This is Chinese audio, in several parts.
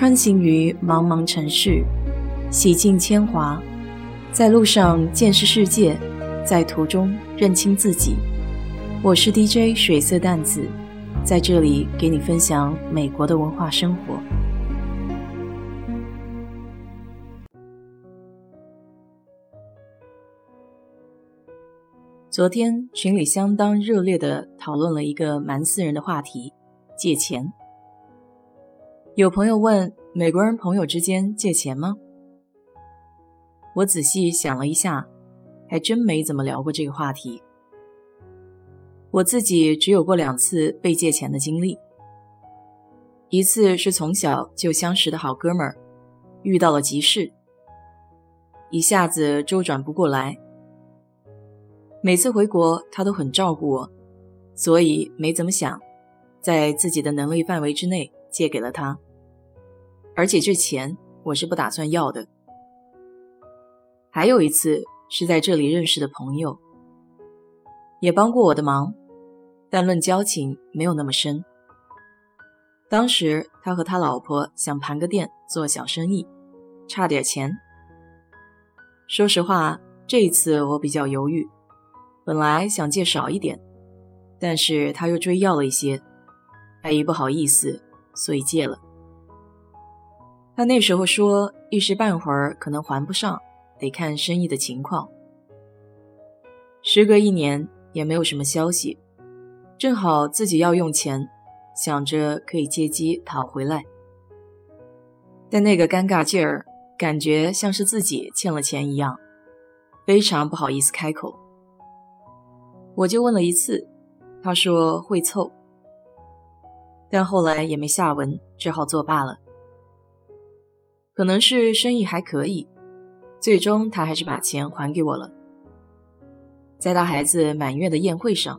穿行于茫茫城市，洗尽铅华，在路上见识世界，在途中认清自己。我是 DJ 水色淡子，在这里给你分享美国的文化生活。昨天群里相当热烈的讨论了一个蛮私人的话题：借钱。有朋友问美国人朋友之间借钱吗？我仔细想了一下，还真没怎么聊过这个话题。我自己只有过两次被借钱的经历，一次是从小就相识的好哥们儿遇到了急事，一下子周转不过来。每次回国他都很照顾我，所以没怎么想，在自己的能力范围之内。借给了他，而且这钱我是不打算要的。还有一次是在这里认识的朋友，也帮过我的忙，但论交情没有那么深。当时他和他老婆想盘个店做小生意，差点钱。说实话，这一次我比较犹豫，本来想借少一点，但是他又追要了一些，碍于不好意思。所以借了。他那时候说，一时半会儿可能还不上，得看生意的情况。时隔一年，也没有什么消息，正好自己要用钱，想着可以借机讨回来。但那个尴尬劲儿，感觉像是自己欠了钱一样，非常不好意思开口。我就问了一次，他说会凑。但后来也没下文，只好作罢了。可能是生意还可以，最终他还是把钱还给我了。在他孩子满月的宴会上，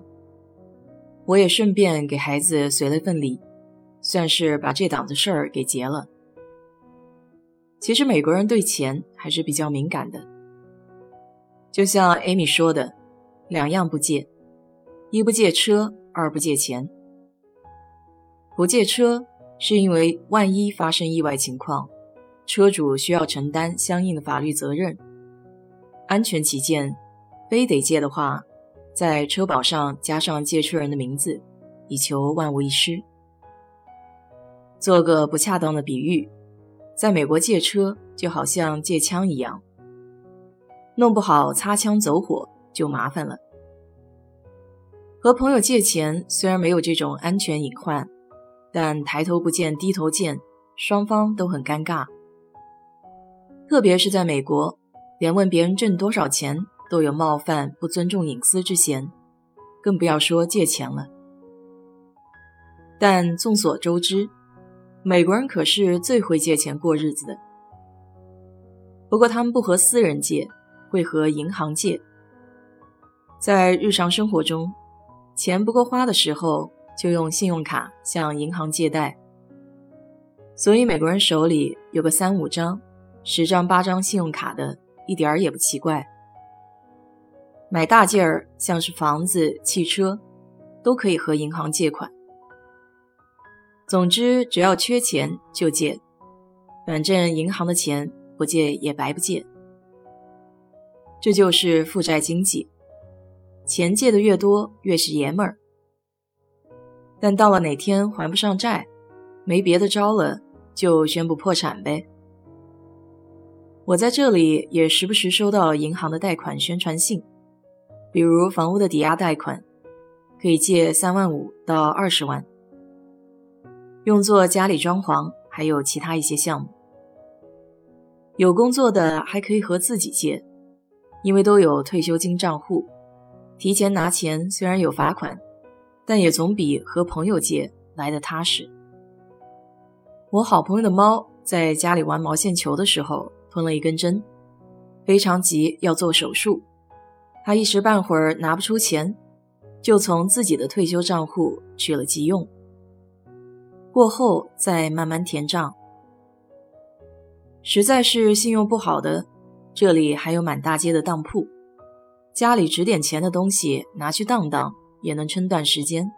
我也顺便给孩子随了份礼，算是把这档子事儿给结了。其实美国人对钱还是比较敏感的，就像 Amy 说的，两样不借：一不借车，二不借钱。不借车，是因为万一发生意外情况，车主需要承担相应的法律责任。安全起见，非得借的话，在车保上加上借车人的名字，以求万无一失。做个不恰当的比喻，在美国借车就好像借枪一样，弄不好擦枪走火就麻烦了。和朋友借钱虽然没有这种安全隐患。但抬头不见低头见，双方都很尴尬。特别是在美国，连问别人挣多少钱都有冒犯、不尊重隐私之嫌，更不要说借钱了。但众所周知，美国人可是最会借钱过日子的。不过他们不和私人借，会和银行借。在日常生活中，钱不够花的时候。就用信用卡向银行借贷，所以美国人手里有个三五张、十张八张信用卡的，一点儿也不奇怪。买大件儿，像是房子、汽车，都可以和银行借款。总之，只要缺钱就借，反正银行的钱不借也白不借。这就是负债经济，钱借的越多，越是爷们儿。但到了哪天还不上债，没别的招了，就宣布破产呗。我在这里也时不时收到银行的贷款宣传信，比如房屋的抵押贷款，可以借三万五到二十万，用作家里装潢，还有其他一些项目。有工作的还可以和自己借，因为都有退休金账户，提前拿钱虽然有罚款。但也总比和朋友借来的踏实。我好朋友的猫在家里玩毛线球的时候吞了一根针，非常急要做手术，他一时半会儿拿不出钱，就从自己的退休账户取了急用，过后再慢慢填账。实在是信用不好的，这里还有满大街的当铺，家里值点钱的东西拿去当当。也能撑段时间。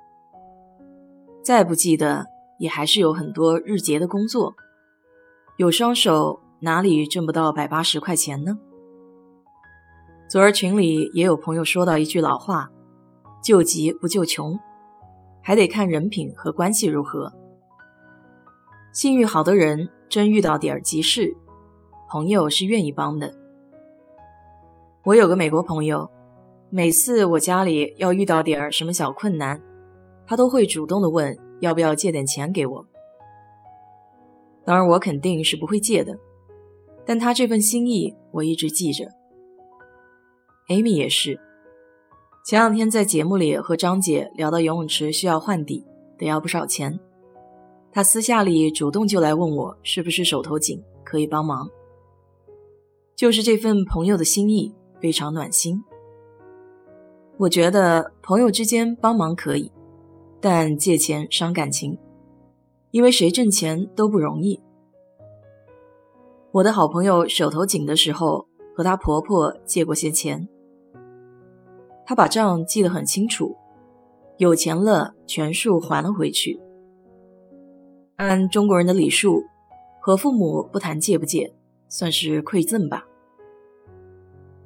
再不济的，也还是有很多日结的工作，有双手哪里挣不到百八十块钱呢？昨儿群里也有朋友说到一句老话：“救急不救穷，还得看人品和关系如何。”信誉好的人，真遇到点急事，朋友是愿意帮的。我有个美国朋友，每次我家里要遇到点什么小困难，他都会主动的问要不要借点钱给我。当然，我肯定是不会借的，但他这份心意我一直记着。Amy 也是，前两天在节目里和张姐聊到游泳池需要换底，得要不少钱。她私下里主动就来问我是不是手头紧，可以帮忙。就是这份朋友的心意非常暖心。我觉得朋友之间帮忙可以，但借钱伤感情，因为谁挣钱都不容易。我的好朋友手头紧的时候，和她婆婆借过些钱。他把账记得很清楚，有钱了全数还了回去。按中国人的礼数，和父母不谈借不借，算是馈赠吧。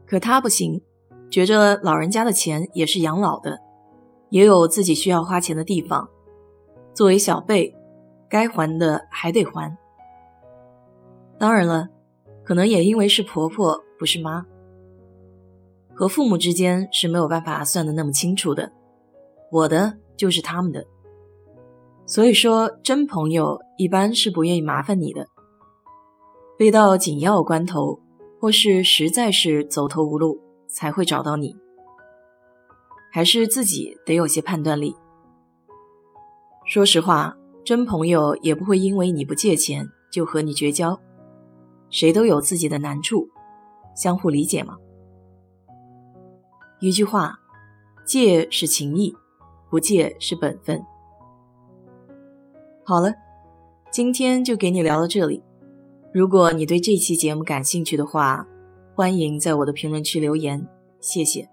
可他不行，觉着老人家的钱也是养老的，也有自己需要花钱的地方。作为小辈，该还的还得还。当然了，可能也因为是婆婆，不是妈。和父母之间是没有办法算的那么清楚的，我的就是他们的，所以说真朋友一般是不愿意麻烦你的，非到紧要关头或是实在是走投无路才会找到你，还是自己得有些判断力。说实话，真朋友也不会因为你不借钱就和你绝交，谁都有自己的难处，相互理解嘛。一句话，借是情谊，不借是本分。好了，今天就给你聊到这里。如果你对这期节目感兴趣的话，欢迎在我的评论区留言，谢谢。